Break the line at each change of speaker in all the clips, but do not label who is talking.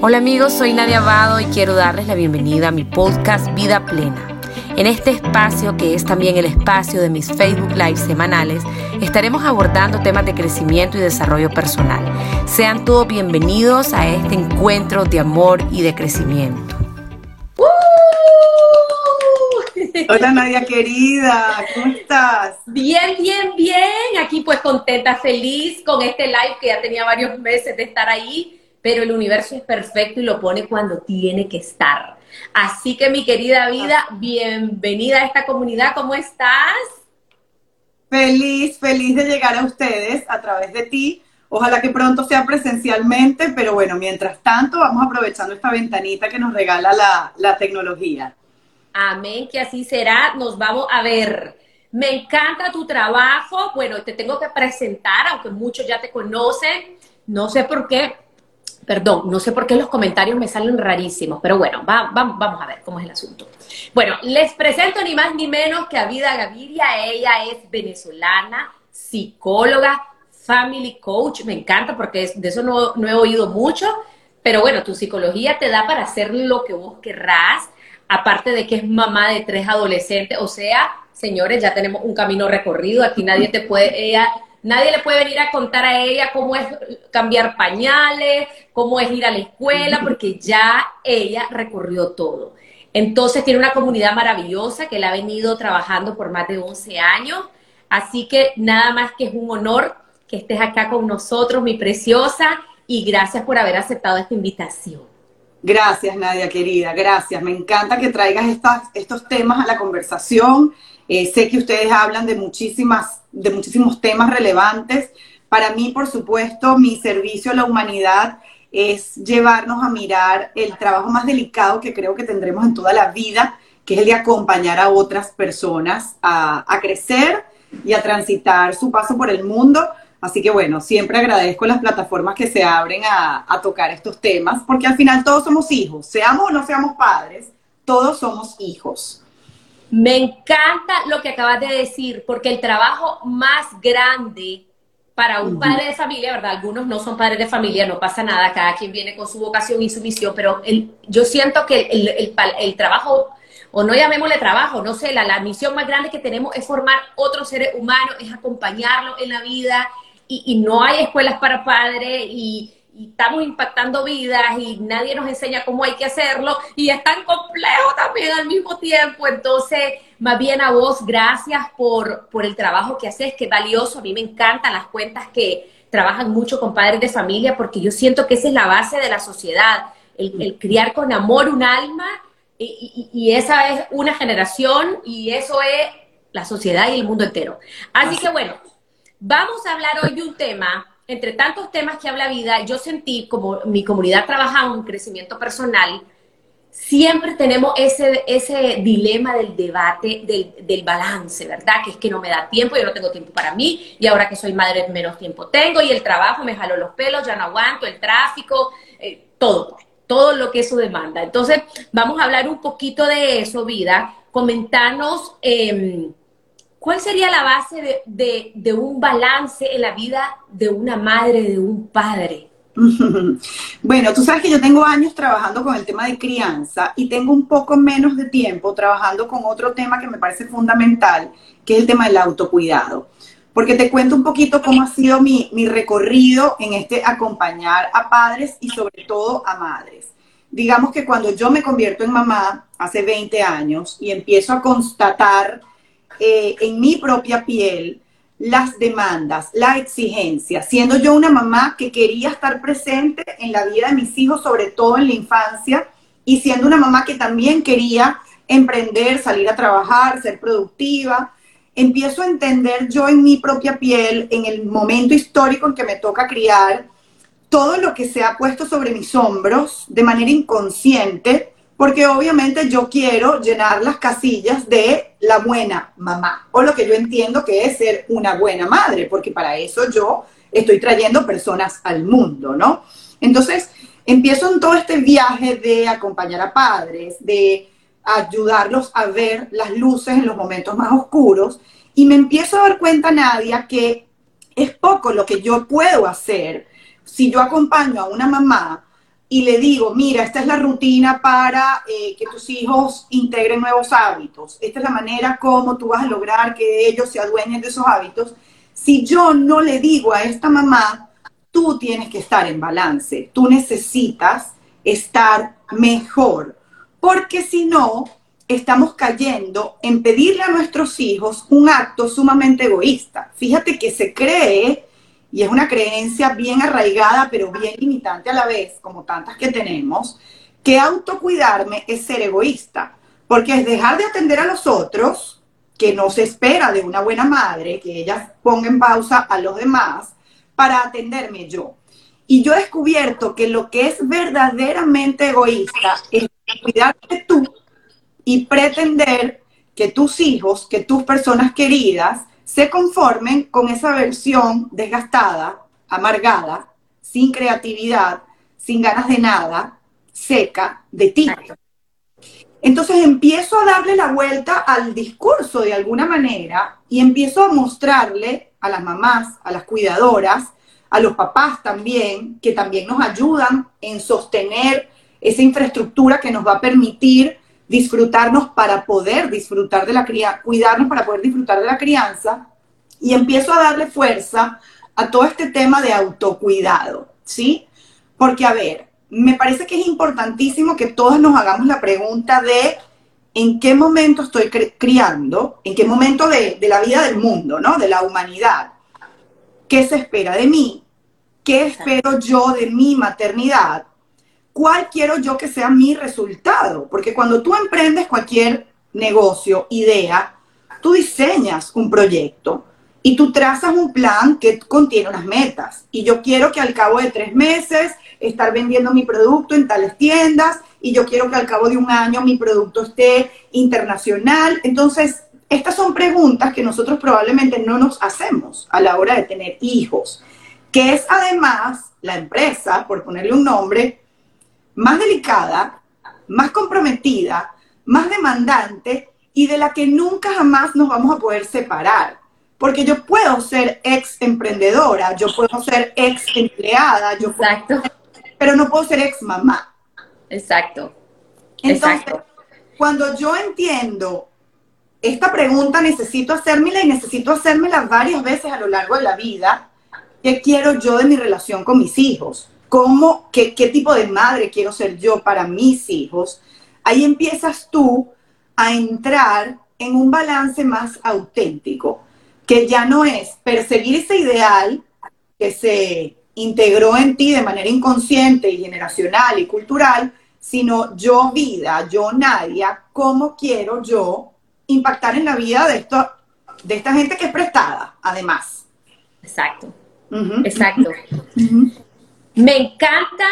Hola amigos, soy Nadia Abado y quiero darles la bienvenida a mi podcast Vida Plena. En este espacio, que es también el espacio de mis Facebook Live semanales, estaremos abordando temas de crecimiento y desarrollo personal. Sean todos bienvenidos a este encuentro de amor y de crecimiento. ¡Uh!
Hola Nadia querida, ¿cómo estás?
Bien, bien, bien. Aquí pues contenta, feliz con este live que ya tenía varios meses de estar ahí pero el universo es perfecto y lo pone cuando tiene que estar. Así que mi querida vida, bienvenida a esta comunidad, ¿cómo estás?
Feliz, feliz de llegar a ustedes a través de ti. Ojalá que pronto sea presencialmente, pero bueno, mientras tanto vamos aprovechando esta ventanita que nos regala la, la tecnología.
Amén, que así será. Nos vamos a ver. Me encanta tu trabajo. Bueno, te tengo que presentar, aunque muchos ya te conocen. No sé por qué, Perdón, no sé por qué los comentarios me salen rarísimos, pero bueno, vamos a ver cómo es el asunto. Bueno, les presento ni más ni menos que a Vida Gaviria. Ella es venezolana, psicóloga, family coach. Me encanta porque de eso no, he oído mucho, pero bueno, tu psicología te da para hacer lo que vos querrás. Aparte de que es mamá de tres adolescentes, o sea, señores, ya tenemos un camino recorrido. Aquí nadie te puede, ella Nadie le puede venir a contar a ella cómo es cambiar pañales, cómo es ir a la escuela, porque ya ella recorrió todo. Entonces tiene una comunidad maravillosa que la ha venido trabajando por más de 11 años. Así que nada más que es un honor que estés acá con nosotros, mi preciosa, y gracias por haber aceptado esta invitación.
Gracias, Nadia, querida, gracias. Me encanta que traigas estos temas a la conversación. Eh, sé que ustedes hablan de muchísimas de muchísimos temas relevantes. Para mí, por supuesto, mi servicio a la humanidad es llevarnos a mirar el trabajo más delicado que creo que tendremos en toda la vida, que es el de acompañar a otras personas a, crecer y a transitar su paso por el mundo. Así que bueno, siempre agradezco las plataformas que se abren a, a, tocar estos temas, porque al final todos somos hijos, seamos o no seamos padres, todos somos hijos.
Me encanta lo que acabas de decir, porque el trabajo más grande para un padre de familia, ¿verdad? Algunos no son padres de familia, no pasa nada, cada quien viene con su vocación y su misión, pero yo siento que el, trabajo, o no llamémosle trabajo, no sé, la, la misión más grande que tenemos es formar otros seres humanos, es acompañarlos en la vida, y, y no hay escuelas para padres, y, y estamos impactando vidas y nadie nos enseña cómo hay que hacerlo y es tan complejo también al mismo tiempo. Entonces, más bien a vos, gracias por, por el trabajo que haces, que es valioso. A mí me encantan las cuentas que trabajan mucho con padres de familia porque yo siento que esa es la base de la sociedad, el, criar con amor un alma y, y, esa es una generación y eso es la sociedad y el mundo entero. Así que bueno, vamos a hablar hoy de un tema entre tantos temas que habla vida, yo sentí como mi comunidad trabaja un crecimiento personal, siempre tenemos ese, ese dilema del debate, del, balance, ¿verdad? Que es que no me da tiempo, yo no tengo tiempo para mí, y ahora que soy madre menos tiempo tengo, y el trabajo me jaló los pelos, ya no aguanto, el tráfico, eh, todo, todo lo que eso demanda. Entonces, vamos a hablar un poquito de eso, vida, comentarnos... Em, ¿Cuál sería la base de, un balance en la vida de una madre, de un padre?
Bueno, tú sabes que yo tengo años trabajando con el tema de crianza y tengo un poco menos de tiempo trabajando con otro tema que me parece fundamental, que es el tema del autocuidado. Porque te cuento un poquito cómo ha sido mi, mi recorrido en este acompañar a padres y sobre todo a madres. Digamos que cuando yo me convierto en mamá hace 20 años y empiezo a constatar eh, en mi propia piel las demandas, la exigencia, siendo yo una mamá que quería estar presente en la vida de mis hijos, sobre todo en la infancia, y siendo una mamá que también quería emprender, salir a trabajar, ser productiva, empiezo a entender yo en mi propia piel, en el momento histórico en que me toca criar, todo lo que se ha puesto sobre mis hombros de manera inconsciente, porque obviamente yo quiero llenar las casillas de la buena mamá, o lo que yo entiendo que es ser una buena madre, porque para eso yo estoy trayendo personas al mundo, ¿no? Entonces, empiezo en todo este viaje de acompañar a padres, de ayudarlos a ver las luces en los momentos más oscuros, y me empiezo a dar cuenta, Nadia, que es poco lo que yo puedo hacer si yo acompaño a una mamá y le digo, mira, esta es la rutina para eh, que tus hijos integren nuevos hábitos, esta es la manera como tú vas a lograr que ellos se adueñen de esos hábitos, si yo no le digo a esta mamá, tú tienes que estar en balance, tú necesitas estar mejor, porque si no, estamos cayendo en pedirle a nuestros hijos un acto sumamente egoísta. Fíjate que se cree, y es una creencia bien arraigada, pero bien limitante a la vez, como tantas que tenemos, que autocuidarme es ser egoísta, porque es dejar de atender a los otros, que no se espera de una buena madre, que ella ponga en pausa a los demás, para atenderme yo. Y yo he descubierto que lo que es verdaderamente egoísta es cuidarte tú y pretender que tus hijos, que tus personas queridas, se conformen con esa versión desgastada, amargada, sin creatividad, sin ganas de nada, seca de ti. Entonces empiezo a darle la vuelta al discurso de alguna manera y empiezo a mostrarle a las mamás, a las cuidadoras, a los papás también, que también nos ayudan en sostener esa infraestructura que nos va a permitir disfrutarnos para poder disfrutar de la crianza, cuidarnos para poder disfrutar de la crianza, y empiezo a darle fuerza a todo este tema de autocuidado, ¿sí? Porque, a ver, me parece que es importantísimo que todos nos hagamos la pregunta de en qué momento estoy criando, en qué momento de, de la vida del mundo, ¿no? De la humanidad. ¿Qué se espera de mí? ¿Qué espero yo de mi maternidad? Cuál quiero yo que sea mi resultado. Porque cuando tú emprendes cualquier negocio, idea, tú diseñas un proyecto y tú trazas un plan que contiene unas metas. Y yo quiero que al cabo de tres meses estar vendiendo mi producto en tales tiendas y yo quiero que al cabo de un año mi producto esté internacional. Entonces, estas son preguntas que nosotros probablemente no nos hacemos a la hora de tener hijos, que es además la empresa, por ponerle un nombre, más delicada, más comprometida, más demandante y de la que nunca jamás nos vamos a poder separar. Porque yo puedo ser ex emprendedora, yo puedo ser ex empleada, yo Exacto. pero no puedo ser ex mamá.
Exacto.
Entonces, cuando yo entiendo esta pregunta, necesito hacérmela y necesito hacérmela varias veces a lo largo de la vida. ¿Qué quiero yo de mi relación con mis hijos? Cómo, qué, qué tipo de madre quiero ser yo para mis hijos, ahí empiezas tú a entrar en un balance más auténtico, que ya no es perseguir ese ideal que se integró en ti de manera inconsciente y generacional y cultural, sino yo vida, yo Nadia, cómo quiero yo impactar en la vida de, esto, de esta gente que es prestada, además.
Exacto, exacto. Me encanta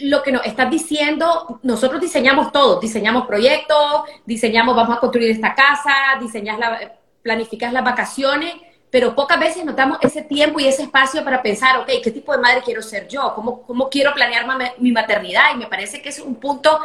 lo que nos estás diciendo. Nosotros diseñamos todo, diseñamos proyectos, diseñamos, vamos a construir esta casa, diseñas la, planificas las vacaciones, pero pocas veces notamos ese tiempo y ese espacio para pensar, ok, ¿qué tipo de madre quiero ser yo? ¿Cómo, cómo quiero planear mi maternidad? Y me parece que es un punto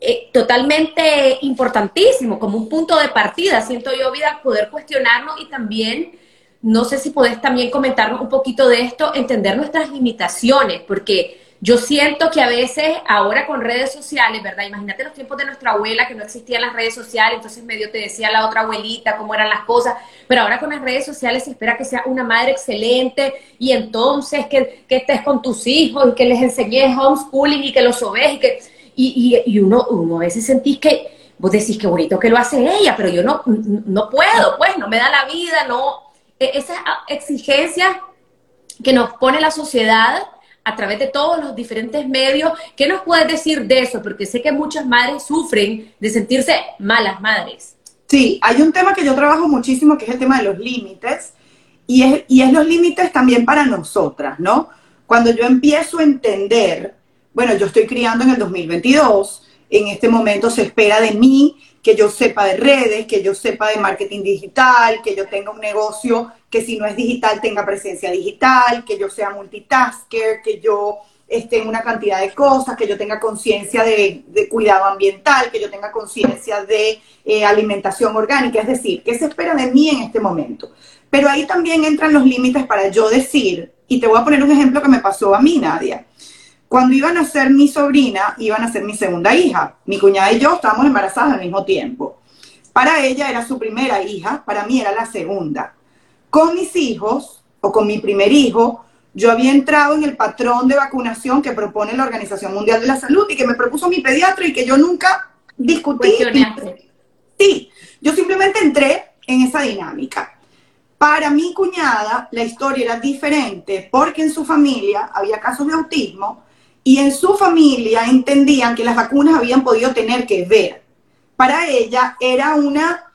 eh, totalmente importantísimo, como un punto de partida, siento yo, vida, poder cuestionarnos y también no sé si podés también comentarnos un poquito de esto, entender nuestras limitaciones, porque yo siento que a veces ahora con redes sociales, ¿verdad? Imagínate los tiempos de nuestra abuela que no existían las redes sociales, entonces medio te decía la otra abuelita cómo eran las cosas, pero ahora con las redes sociales se espera que sea una madre excelente y entonces que, estés con tus hijos y que les enseñes homeschooling y que los sobes y que... Y, y, uno, uno a veces sentís que, vos decís que bonito que lo hace ella, pero yo no, no puedo, pues, no me da la vida, no, esas exigencias que nos pone la sociedad a través de todos los diferentes medios. ¿Qué nos puedes decir de eso? Porque sé que muchas madres sufren de sentirse malas madres.
Sí, hay un tema que yo trabajo muchísimo que es el tema de los límites y es, y es los límites también para nosotras, ¿no? Cuando yo empiezo a entender, bueno, yo estoy criando en el 2022, en este momento se espera de mí que yo sepa de redes, que yo sepa de marketing digital, que yo tenga un negocio que si no es digital tenga presencia digital, que yo sea multitasker, que yo esté en una cantidad de cosas, que yo tenga conciencia de, cuidado ambiental, que yo tenga conciencia de eh, alimentación orgánica, es decir, ¿qué se espera de mí en este momento? Pero ahí también entran los límites para yo decir, y te voy a poner un ejemplo que me pasó a mí, Nadia. Cuando iban a ser mi sobrina, iban a ser mi segunda hija. Mi cuñada y yo estábamos embarazadas al mismo tiempo. Para ella era su primera hija, para mí era la segunda. Con mis hijos, o con mi primer hijo, yo había entrado en el patrón de vacunación que propone la Organización Mundial de la Salud y que me propuso mi pediatra y que yo nunca discutí. Sí, yo simplemente entré en esa dinámica. Para mi cuñada, la historia era diferente porque en su familia había casos de autismo y en su familia entendían que las vacunas habían podido tener que ver. Para ella era una,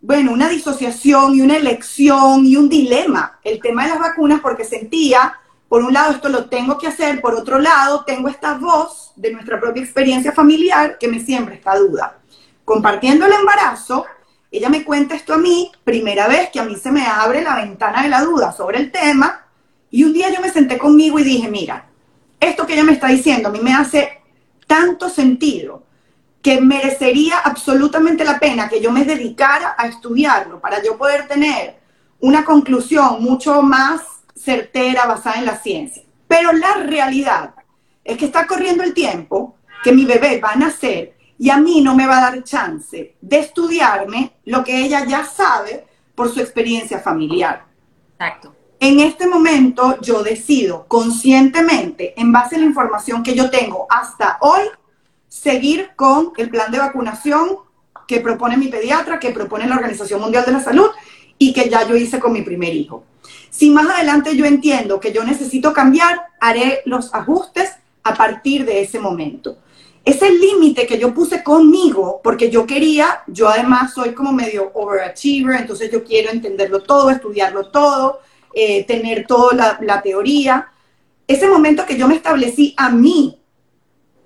bueno, una disociación y una elección y un dilema el tema de las vacunas porque sentía, por un lado, esto lo tengo que hacer, por otro lado, tengo esta voz de nuestra propia experiencia familiar que me siembra esta duda. Compartiendo el embarazo, ella me cuenta esto a mí, primera vez que a mí se me abre la ventana de la duda sobre el tema, y un día yo me senté conmigo y dije, mira, esto que ella me está diciendo a mí me hace tanto sentido que merecería absolutamente la pena que yo me dedicara a estudiarlo para yo poder tener una conclusión mucho más certera basada en la ciencia. Pero la realidad es que está corriendo el tiempo, que mi bebé va a nacer y a mí no me va a dar chance de estudiarme lo que ella ya sabe por su experiencia familiar.
Exacto.
En este momento yo decido conscientemente, en base a la información que yo tengo hasta hoy, seguir con el plan de vacunación que propone mi pediatra, que propone la Organización Mundial de la Salud y que ya yo hice con mi primer hijo. Si más adelante yo entiendo que yo necesito cambiar, haré los ajustes a partir de ese momento. Ese límite que yo puse conmigo, porque yo quería, yo además soy como medio overachiever, entonces yo quiero entenderlo todo, estudiarlo todo, eh, tener toda la, teoría. Ese momento que yo me establecí a mí,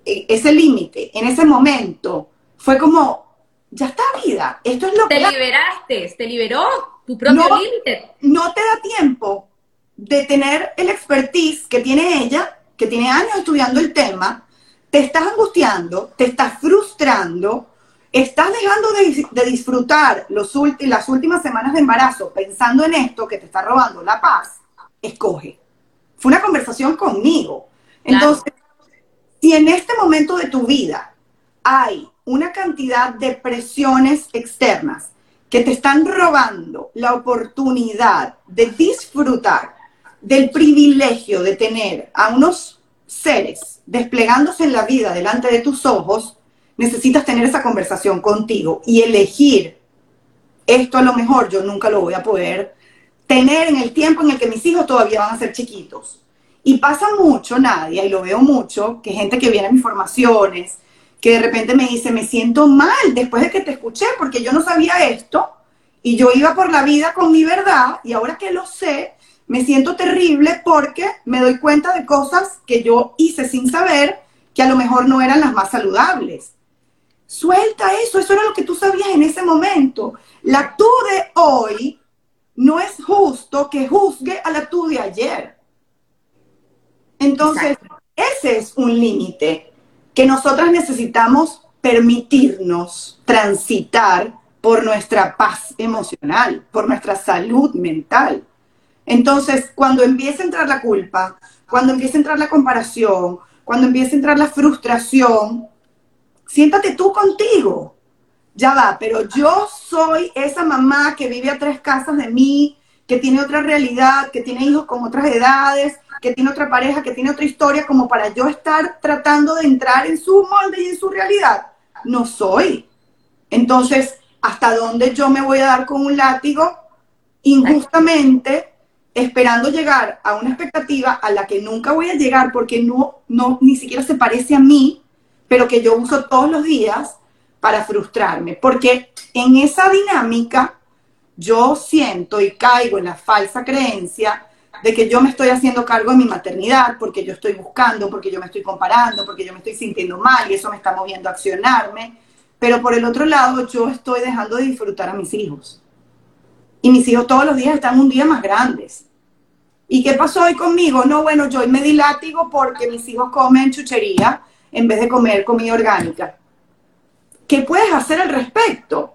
e, ese límite, en ese momento, fue como, ya está vida, esto es lo
que... Te liberaste, te liberó tu propio límite.
No te da tiempo de tener el expertise que tiene ella, que tiene años estudiando el tema, te estás angustiando, te estás frustrando, estás dejando de, disfrutar los las últimas semanas de embarazo pensando en esto que te está robando la paz, escoge. Fue una conversación conmigo. Entonces, si en este momento de tu vida hay una cantidad de presiones externas que te están robando la oportunidad de disfrutar del privilegio de tener a unos seres desplegándose en la vida delante de tus ojos, necesitas tener esa conversación contigo y elegir esto a lo mejor yo nunca lo voy a poder tener en el tiempo en el que mis hijos todavía van a ser chiquitos. Y pasa mucho, Nadia, y lo veo mucho, que gente que viene a mis formaciones, que de repente me dice, me siento mal después de que te escuché, porque yo no sabía esto, y yo iba por la vida con mi verdad, y ahora que lo sé, me siento terrible porque me doy cuenta de cosas que yo hice sin saber, que a lo mejor no eran las más saludables. Suelta eso, eso era lo que tú sabías en ese momento. La tú de hoy no es justo que juzgue a la tú de ayer. Entonces, ese es un límite que nosotras necesitamos permitirnos transitar por nuestra paz emocional, por nuestra salud mental. Entonces, cuando empieza a entrar la culpa, cuando empieza a entrar la comparación, cuando empieza a entrar la frustración, siéntate tú contigo. Ya va, pero yo soy esa mamá que vive a tres casas de mí, que tiene otra realidad, que tiene hijos con otras edades, que tiene otra pareja, que tiene otra historia, como para yo estar tratando de entrar en su molde y en su realidad. No soy. Entonces, ¿hasta dónde yo me voy a dar con un látigo injustamente, esperando llegar a una expectativa a la que nunca voy a llegar porque no, no ni siquiera se parece a mí? Pero que yo uso todos los días para frustrarme, porque en esa dinámica yo siento y caigo en la falsa creencia de que yo me estoy haciendo cargo de mi maternidad porque yo estoy buscando, porque yo me estoy comparando, porque yo me estoy sintiendo mal y eso me está moviendo a accionarme. Pero por el otro lado, yo estoy dejando de disfrutar a mis hijos. Y mis hijos todos los días están un día más grandes. ¿Y qué pasó hoy conmigo? No, bueno, yo hoy me di látigo porque mis hijos comen chuchería en vez de comer comida orgánica. ¿Qué puedes hacer al respecto?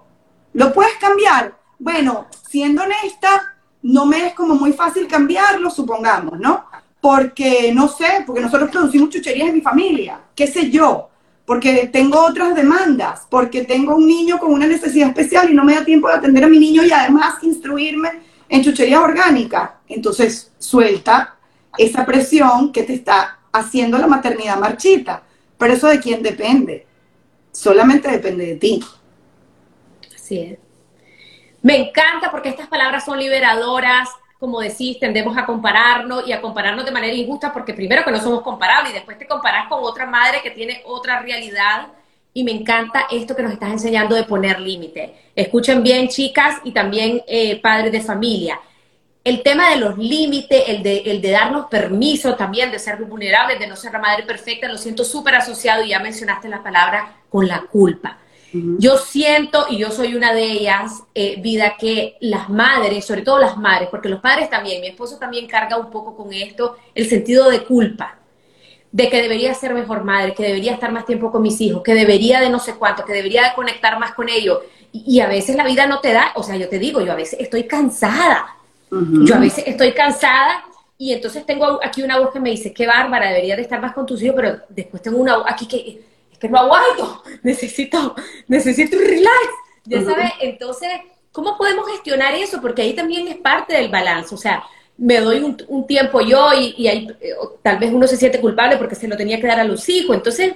¿Lo puedes cambiar? Bueno, siendo honesta, no me es como muy fácil cambiarlo, supongamos, ¿no? porque, no sé, porque nosotros producimos chucherías en mi familia, qué sé yo, porque tengo otras demandas, porque tengo un niño con una necesidad especial y no me da tiempo de atender a mi niño y además instruirme en chucherías orgánicas. Entonces, suelta esa presión que te está haciendo la maternidad marchita. Pero eso de quién depende. Solamente depende de ti.
Así es. Me encanta porque estas palabras son liberadoras. Como decís, tendemos a compararnos y a compararnos de manera injusta porque primero que no somos comparables y después te comparas con otra madre que tiene otra realidad. Y me encanta esto que nos estás enseñando de poner límite. Escuchen bien, chicas, y también eh, padres de familia el tema de los límites, el de, el de darnos permiso también de ser vulnerables, de no ser la madre perfecta, lo siento súper asociado, y ya mencionaste la palabra, con la culpa. Yo siento, y yo soy una de ellas, eh, vida, que las madres, sobre todo las madres, porque los padres también, mi esposo también carga un poco con esto, el sentido de culpa, de que debería ser mejor madre, que debería estar más tiempo con mis hijos, que debería de no sé cuánto, que debería de conectar más con ellos. Y, y a veces la vida no te da, o sea, yo te digo, yo a veces estoy cansada, yo a veces estoy cansada y entonces tengo aquí una voz que me dice, qué bárbara, debería de estar más con tus hijos, pero después tengo una voz aquí que es que no aguanto, necesito, necesito un relax, ya sabes, entonces, ¿cómo podemos gestionar eso? Porque ahí también es parte del balance, o sea, me doy un, tiempo yo y, ahí, eh, tal vez uno se siente culpable porque se lo tenía que dar a los hijos, entonces,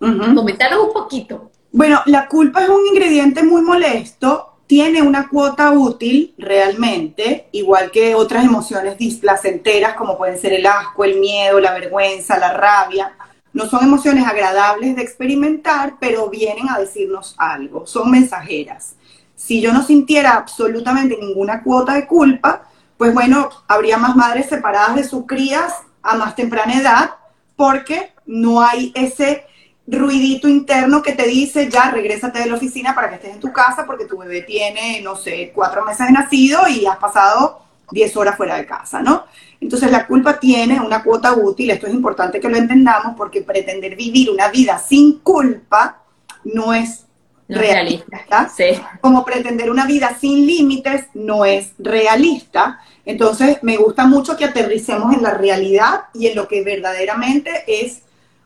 uh un poquito.
Bueno, la culpa es un ingrediente muy molesto tiene una cuota útil realmente, igual que otras emociones displacenteras como pueden ser el asco, el miedo, la vergüenza, la rabia. No son emociones agradables de experimentar, pero vienen a decirnos algo, son mensajeras. Si yo no sintiera absolutamente ninguna cuota de culpa, pues bueno, habría más madres separadas de sus crías a más temprana edad, porque no hay ese ruidito interno que te dice, ya, regrésate de la oficina para que estés en tu casa porque tu bebé tiene, no sé, cuatro meses de nacido y has pasado diez horas fuera de casa, ¿no? Entonces la culpa tiene una cuota útil, esto es importante que lo entendamos porque pretender vivir una vida sin culpa no es realista, como pretender una vida sin límites no es realista. Entonces me gusta mucho que aterricemos en la realidad y en lo que verdaderamente es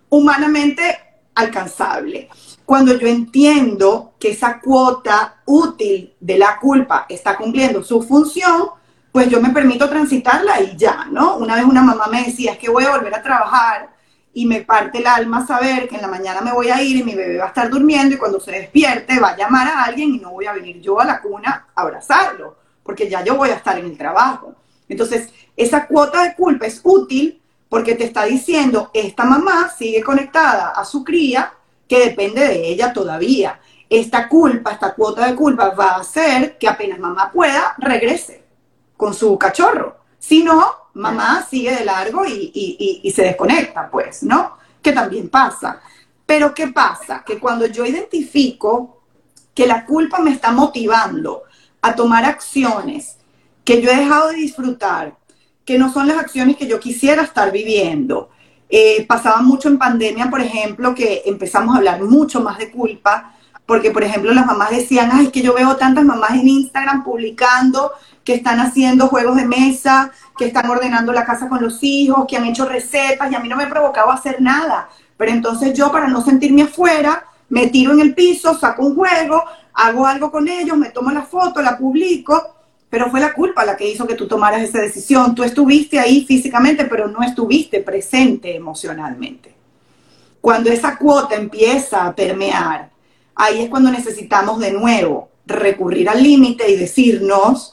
humanamente alcanzable. Cuando yo entiendo que esa cuota útil de la culpa está cumpliendo su función, pues yo me permito transitarla y ya, ¿no? Una vez una mamá me decía, es que voy a volver a trabajar y me parte el alma saber que en la mañana me voy a ir y mi bebé va a estar durmiendo y cuando se despierte va a llamar a alguien y no voy a venir yo a la cuna a abrazarlo, porque ya yo voy a estar en el trabajo. Entonces, esa cuota de culpa es útil porque te está diciendo, esta mamá sigue conectada a su cría que depende de ella todavía. Esta culpa, esta cuota de culpa va a hacer que apenas mamá pueda, regrese con su cachorro. Si no, mamá sigue de largo y, y se desconecta, pues, ¿no? Que también pasa. Pero ¿qué pasa? Que cuando yo identifico que la culpa me está motivando a tomar acciones que yo he dejado de disfrutar, que no son las acciones que yo quisiera estar viviendo. Eh, pasaba mucho en pandemia, por ejemplo, que empezamos a hablar mucho más de culpa, porque, por ejemplo, las mamás decían, ay, es que yo veo tantas mamás en Instagram publicando que están haciendo juegos de mesa, que están ordenando la casa con los hijos, que han hecho recetas, y a mí no me provocaba hacer nada. Pero entonces yo, para no sentirme afuera, me tiro en el piso, saco un juego, hago algo con ellos, me tomo la foto, la publico, pero fue la culpa la que hizo que tú tomaras esa decisión. Tú estuviste ahí físicamente, pero no estuviste presente emocionalmente. Cuando esa cuota empieza a permear, ahí es cuando necesitamos de nuevo recurrir al límite y decirnos,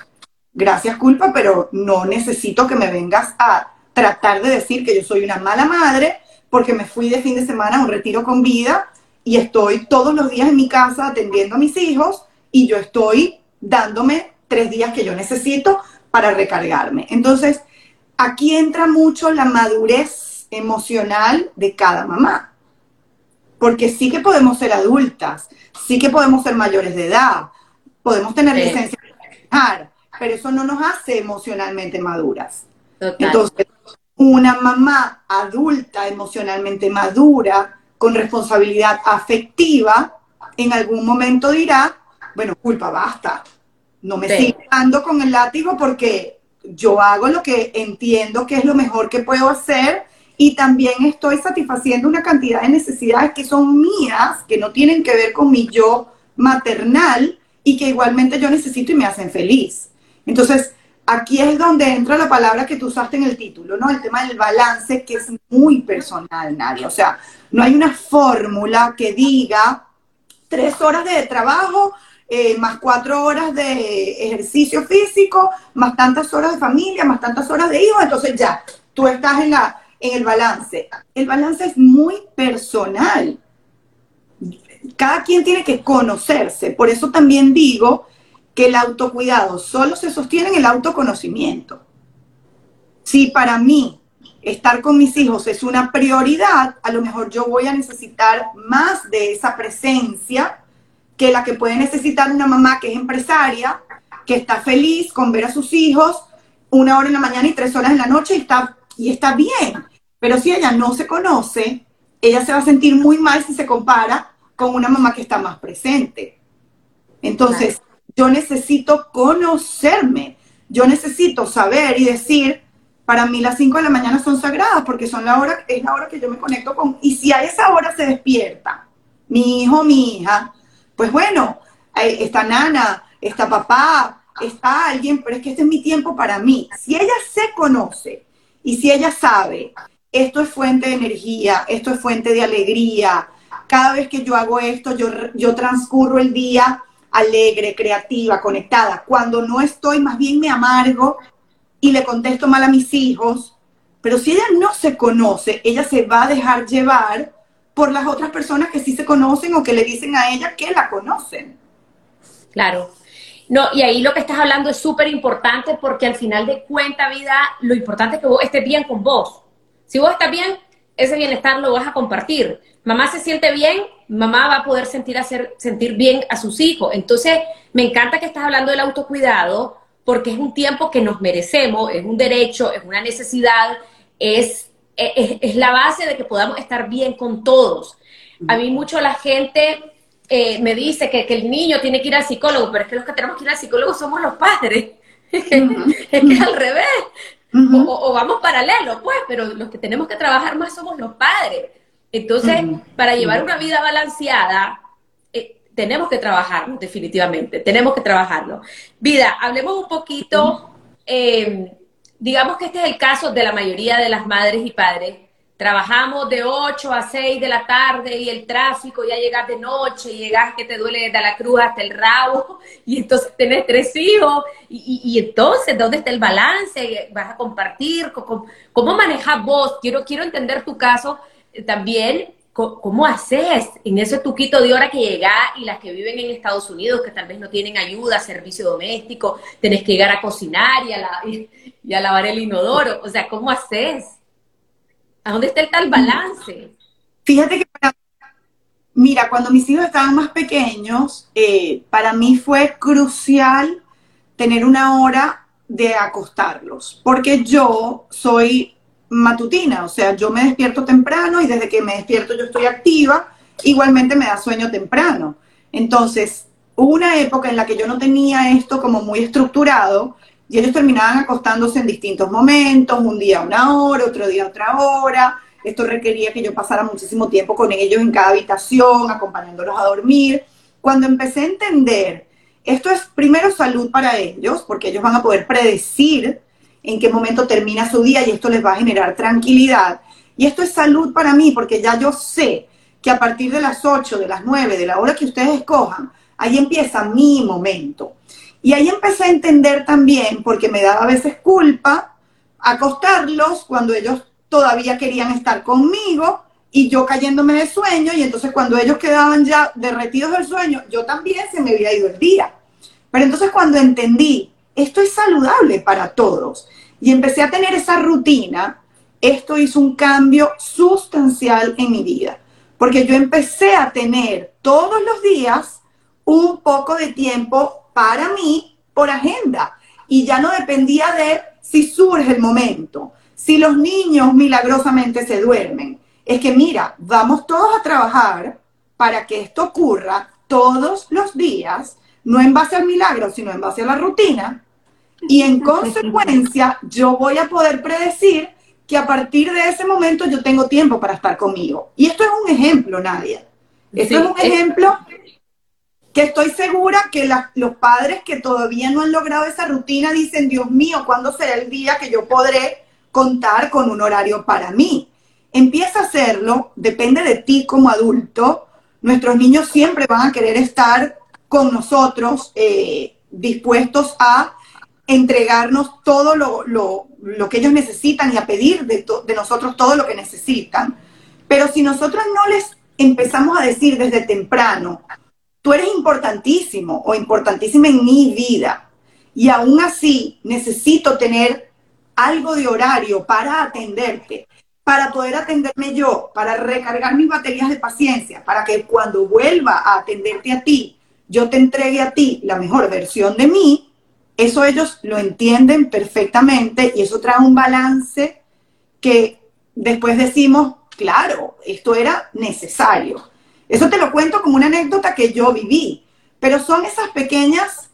gracias culpa, pero no necesito que me vengas a tratar de decir que yo soy una mala madre porque me fui de fin de semana a un retiro con vida y estoy todos los días en mi casa atendiendo a mis hijos y yo estoy dándome tres días que yo necesito para recargarme. Entonces, aquí entra mucho la madurez emocional de cada mamá. Porque sí que podemos ser adultas, sí que podemos ser mayores de edad, podemos tener licencia de trabajar, pero eso no nos hace emocionalmente maduras. Entonces, una mamá adulta, emocionalmente madura, con responsabilidad afectiva, en algún momento dirá, bueno, culpa, basta, no me sigas dando con el látigo porque yo hago lo que entiendo que es lo mejor que puedo hacer y también estoy satisfaciendo una cantidad de necesidades que son mías, que no tienen que ver con mi yo maternal y que igualmente yo necesito y me hacen feliz. Entonces, aquí es donde entra la palabra que tú usaste en el título, ¿no? El tema del balance, que es muy personal, Nadia. O sea, no hay una fórmula que diga tres horas de trabajo, eh, más cuatro horas de ejercicio físico, más tantas horas de familia, más tantas horas de hijos, entonces ya, tú estás en, la, en el balance. El balance es muy personal. Cada quien tiene que conocerse. Por eso también digo que el autocuidado solo se sostiene en el autoconocimiento. Si para mí estar con mis hijos es una prioridad, a lo mejor yo voy a necesitar más de esa presencia que la que puede necesitar una mamá que es empresaria, que está feliz con ver a sus hijos una hora en la mañana y tres horas en la noche y está, y está bien. Pero si ella no se conoce, ella se va a sentir muy mal si se compara con una mamá que está más presente. Entonces, yo necesito conocerme, yo necesito saber y decir, para mí las 5 de la mañana son sagradas porque son la hora, es la hora que yo me conecto con, y si a esa hora se despierta mi hijo, mi hija, pues bueno, está nana, está papá, está alguien, pero es que este es mi tiempo para mí. Si ella se conoce y si ella sabe, esto es fuente de energía, esto es fuente de alegría, cada vez que yo hago esto, yo, yo transcurro el día alegre, creativa, conectada. Cuando no estoy, más bien me amargo y le contesto mal a mis hijos. Pero si ella no se conoce, ella se va a dejar llevar por las otras personas que sí se conocen o que le dicen a ella que la conocen.
Claro. No, y ahí lo que estás hablando es súper importante porque al final de cuenta, vida, lo importante es que vos estés bien con vos. Si vos estás bien, ese bienestar lo vas a compartir. Mamá se siente bien, mamá va a poder sentir, hacer, sentir bien a sus hijos. Entonces, me encanta que estás hablando del autocuidado porque es un tiempo que nos merecemos, es un derecho, es una necesidad, es es, la base de que podamos estar bien con todos. A mí mucho la gente eh, me dice que, el niño tiene que ir al psicólogo, pero es que los que tenemos que ir al psicólogo somos los padres. es que es al revés. o, vamos paralelo, pues, pero los que tenemos que trabajar más somos los padres. Entonces, para llevar una vida balanceada, eh, tenemos que trabajarlo, definitivamente. Tenemos que trabajarlo. Vida, hablemos un poquito. Eh, digamos que este es el caso de la mayoría de las madres y padres. Trabajamos de 8 a 6 de la tarde y el tráfico, ya llegas de noche, y llegas que te duele desde la cruz hasta el rabo, y entonces tenés tres hijos, y, entonces, ¿dónde está el balance? ¿Vas a compartir? ¿Cómo, cómo manejas vos? Quiero, quiero entender tu caso eh, también, ¿Cómo haces en ese tuquito de hora que llega y las que viven en Estados Unidos, que tal vez no tienen ayuda, servicio doméstico, tenés que llegar a cocinar y a, la, y a lavar el inodoro? O sea, ¿cómo haces? ¿A dónde está el tal balance?
Fíjate que para, mira, cuando mis hijos estaban más pequeños, eh, para mí fue crucial tener una hora de acostarlos, porque yo soy matutina, o sea, yo me despierto temprano y desde que me despierto yo estoy activa, igualmente me da sueño temprano. Entonces, hubo una época en la que yo no tenía esto como muy estructurado y ellos terminaban acostándose en distintos momentos, un día una hora, otro día otra hora. Esto requería que yo pasara muchísimo tiempo con ellos en cada habitación, acompañándolos a dormir. Cuando empecé a entender, esto es primero salud para ellos, porque ellos van a poder predecir en qué momento termina su día y esto les va a generar tranquilidad. Y esto es salud para mí porque ya yo sé que a partir de las 8, de las 9, de la hora que ustedes escojan, ahí empieza mi momento. Y ahí empecé a entender también, porque me daba a veces culpa, acostarlos cuando ellos todavía querían estar conmigo y yo cayéndome de sueño y entonces cuando ellos quedaban ya derretidos del sueño, yo también se me había ido el día. Pero entonces cuando entendí esto es saludable para todos. Y empecé a tener esa rutina, esto hizo un cambio sustancial en mi vida, porque yo empecé a tener todos los días un poco de tiempo para mí por agenda y ya no dependía de si surge el momento, si los niños milagrosamente se duermen. Es que mira, vamos todos a trabajar para que esto ocurra todos los días, no en base al milagro, sino en base a la rutina, Y en consecuencia, yo voy a poder predecir que a partir de ese momento yo tengo tiempo para estar conmigo. Y esto es un ejemplo, Nadia. Esto es un ejemplo que estoy segura que los padres que todavía no han logrado esa rutina dicen, Dios mío, ¿cuándo será el día que yo podré contar con un horario para mí? Empieza a hacerlo, depende de ti como adulto. Nuestros niños siempre van a querer estar con nosotros, eh, dispuestos a entregarnos todo lo, que ellos necesitan y a pedir de, de nosotros todo lo que necesitan. Pero si nosotros no les empezamos a decir desde temprano, tú eres importantísimo o importantísima en mi vida y aún así necesito tener algo de horario para atenderte, para poder atenderme yo, para recargar mis baterías de paciencia, para que cuando vuelva a atenderte a ti, yo te entregue a ti la mejor versión de mí, eso ellos lo entienden perfectamente y eso trae un balance que después decimos, claro, esto era necesario. Eso te lo cuento como una anécdota que yo viví, pero son esas pequeñas,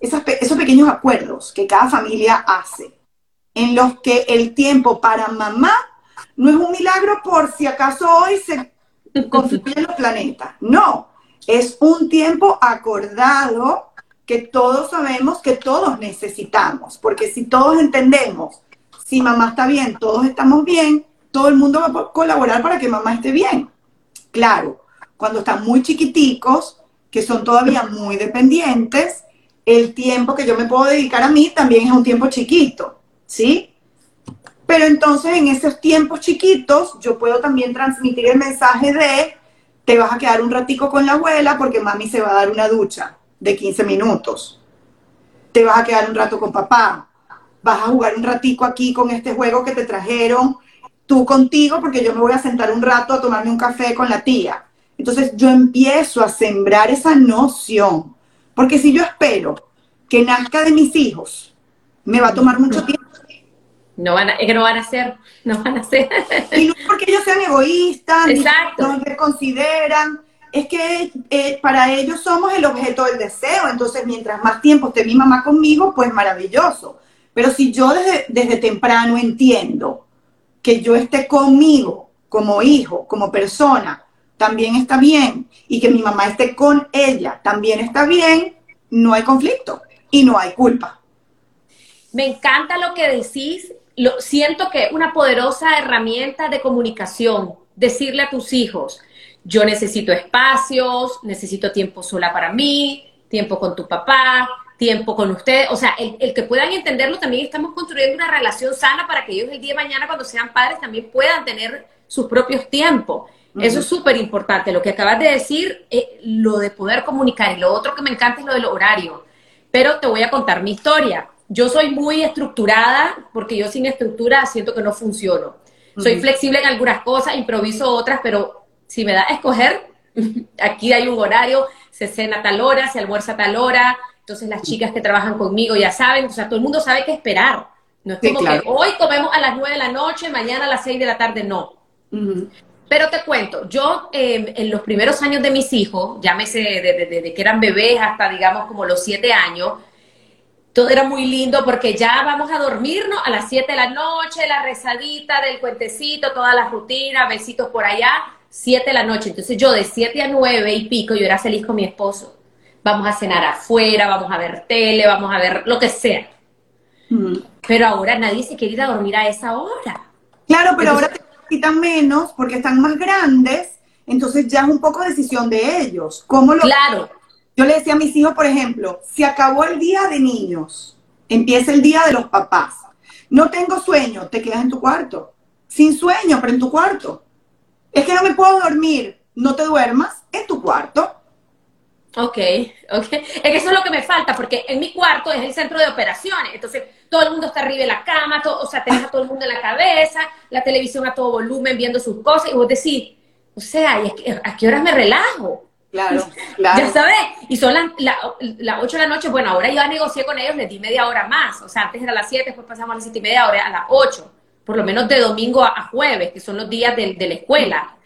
esos pequeños acuerdos que cada familia hace, en los que el tiempo para mamá no es un milagro por si acaso hoy se construyen los planetas, no, es un tiempo acordado que todos sabemos que todos necesitamos, porque si todos entendemos, si mamá está bien, todos estamos bien, todo el mundo va a colaborar para que mamá esté bien. Claro, cuando están muy chiquiticos, que son todavía muy dependientes, el tiempo que yo me puedo dedicar a mí también es un tiempo chiquito, ¿sí? Pero entonces en esos tiempos chiquitos yo puedo también transmitir el mensaje de te vas a quedar un ratico con la abuela porque mami se va a dar una ducha de 15 minutos. Te vas a quedar un rato con papá. Vas a jugar un ratico aquí con este juego que te trajeron tú contigo porque yo me voy a sentar un rato a tomarme un café con la tía. Entonces yo empiezo a sembrar esa noción, porque si yo espero que nazca de mis hijos, me va a tomar mucho tiempo.
No van a, es que no van a ser, no van a ser.
Y no porque ellos sean egoístas, no me consideran, es que eh, para ellos somos el objeto del deseo, entonces mientras más tiempo esté mi mamá conmigo, pues maravilloso. Pero si yo desde, desde temprano entiendo que yo esté conmigo como hijo, como persona, también está bien. Y que mi mamá esté con ella también está bien. No hay conflicto y no hay culpa.
Me encanta lo que decís. Lo, siento que es una poderosa herramienta de comunicación. Decirle a tus hijos, yo necesito espacios, necesito tiempo sola para mí, tiempo con tu papá, tiempo con ustedes, o sea, el, que puedan entenderlo, también estamos construyendo una relación sana para que ellos el día de mañana, cuando sean padres, también puedan tener sus propios tiempos. Eso es súper importante. Lo que acabas de decir, eh, lo de poder comunicar. Y lo otro que me encanta es lo del horario. Pero te voy a contar mi historia. Yo soy muy estructurada porque yo sin estructura siento que no funciono. Soy flexible en algunas cosas, improviso otras, pero si me da a escoger, aquí hay un horario, se cena a tal hora, se almuerza a tal hora, entonces las chicas que trabajan conmigo ya saben, o sea, todo el mundo sabe qué esperar. No es como que hoy comemos a las 9 de la noche, mañana a las 6 de la tarde, no. Pero te cuento, yo em, en los primeros años de mis hijos, llámese desde de, que eran bebés hasta digamos como los 7 años, todo era muy lindo porque ya vamos a dormirnos a las 7 de la noche, la rezadita del cuentecito, todas las rutinas, besitos por allá, 7 de la noche. Entonces yo de 7 a 9 y pico, yo era feliz con mi esposo vamos a cenar afuera, vamos a ver tele, vamos a ver lo que sea. Pero ahora nadie se quiere ir a dormir a esa hora.
Claro, pero ahora te quitan menos porque están más grandes, entonces ya es un poco decisión de ellos. ¿Cómo lo
Claro.
Yo le decía a mis hijos, por ejemplo, si acabó el día de niños, empieza el día de los papás. No tengo sueño, te quedas en tu cuarto. Sin sueño, pero en tu cuarto. Es que no me puedo dormir, no te duermas en tu cuarto.
Ok, ok. Es que eso es lo que me falta, porque en mi cuarto es el centro de operaciones. Entonces, todo el mundo está arriba de la cama, o sea, tenés a todo el mundo en la cabeza, la televisión a todo volumen viendo sus cosas, y vos decís, o sea, ¿a qué horas me relajo?
Claro, claro.
Ya sabes, y son las, las 8 de la noche, bueno, ahora yo negocié con ellos, les di media hora más, o sea, antes era las 7, después pasamos a las 7 y media, ahora a las 8, por lo menos de domingo a, jueves, que son los días de, la escuela.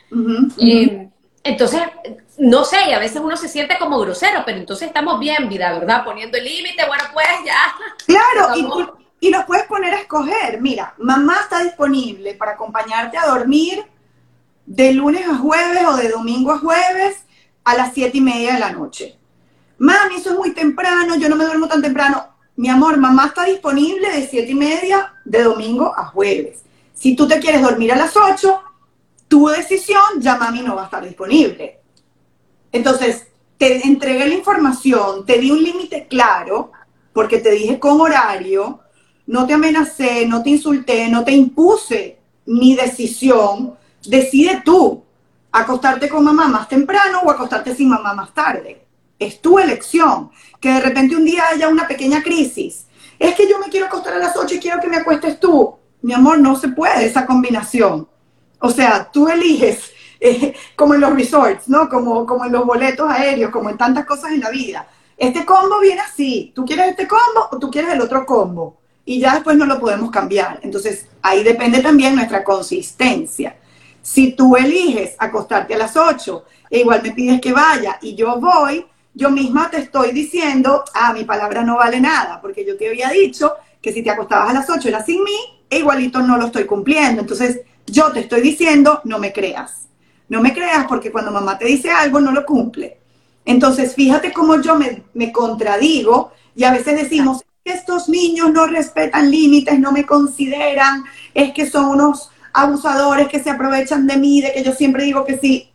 Eh, entonces, no sé, y a veces uno se siente como grosero, pero entonces estamos bien, vida, ¿verdad? Poniendo el límite, bueno, pues ya.
Claro, y, y los puedes poner a escoger. Mira, mamá está disponible para acompañarte a dormir de lunes a jueves o de domingo a jueves a las siete y media de la noche. Mami, eso es muy temprano, yo no me duermo tan temprano. Mi amor, mamá está disponible de siete y media de domingo a jueves. Si tú te quieres dormir a las 8, tu decisión, ya mami no va a estar disponible. Entonces, te entregué la información, te di un límite claro, porque te dije con horario, no te amenacé, no te insulté, no te impuse mi decisión. Decide tú acostarte con mamá más temprano o acostarte sin mamá más tarde. Es tu elección. Que de repente un día haya una pequeña crisis. Es que yo me quiero acostar a las 8 y quiero que me acuestes tú. Mi amor, no se puede esa combinación. O sea, tú eliges, eh, como en los resorts, ¿no? Como, como en los boletos aéreos, como en tantas cosas en la vida. Este combo viene así. ¿Tú quieres este combo o tú quieres el otro combo? Y ya después no lo podemos cambiar. Entonces, ahí depende también nuestra consistencia. Si tú eliges acostarte a las 8 e igual me pides que vaya y yo voy, yo misma te estoy diciendo, ah, mi palabra no vale nada, porque yo te había dicho que si te acostabas a las 8 era sin mí, e igualito no lo estoy cumpliendo. Entonces, yo te estoy diciendo, no me creas. No me creas porque cuando mamá te dice algo, no lo cumple. Entonces, fíjate cómo yo me, contradigo y a veces decimos, estos niños no respetan límites, no me consideran, es que son unos abusadores que se aprovechan de mí, de que yo siempre digo que sí.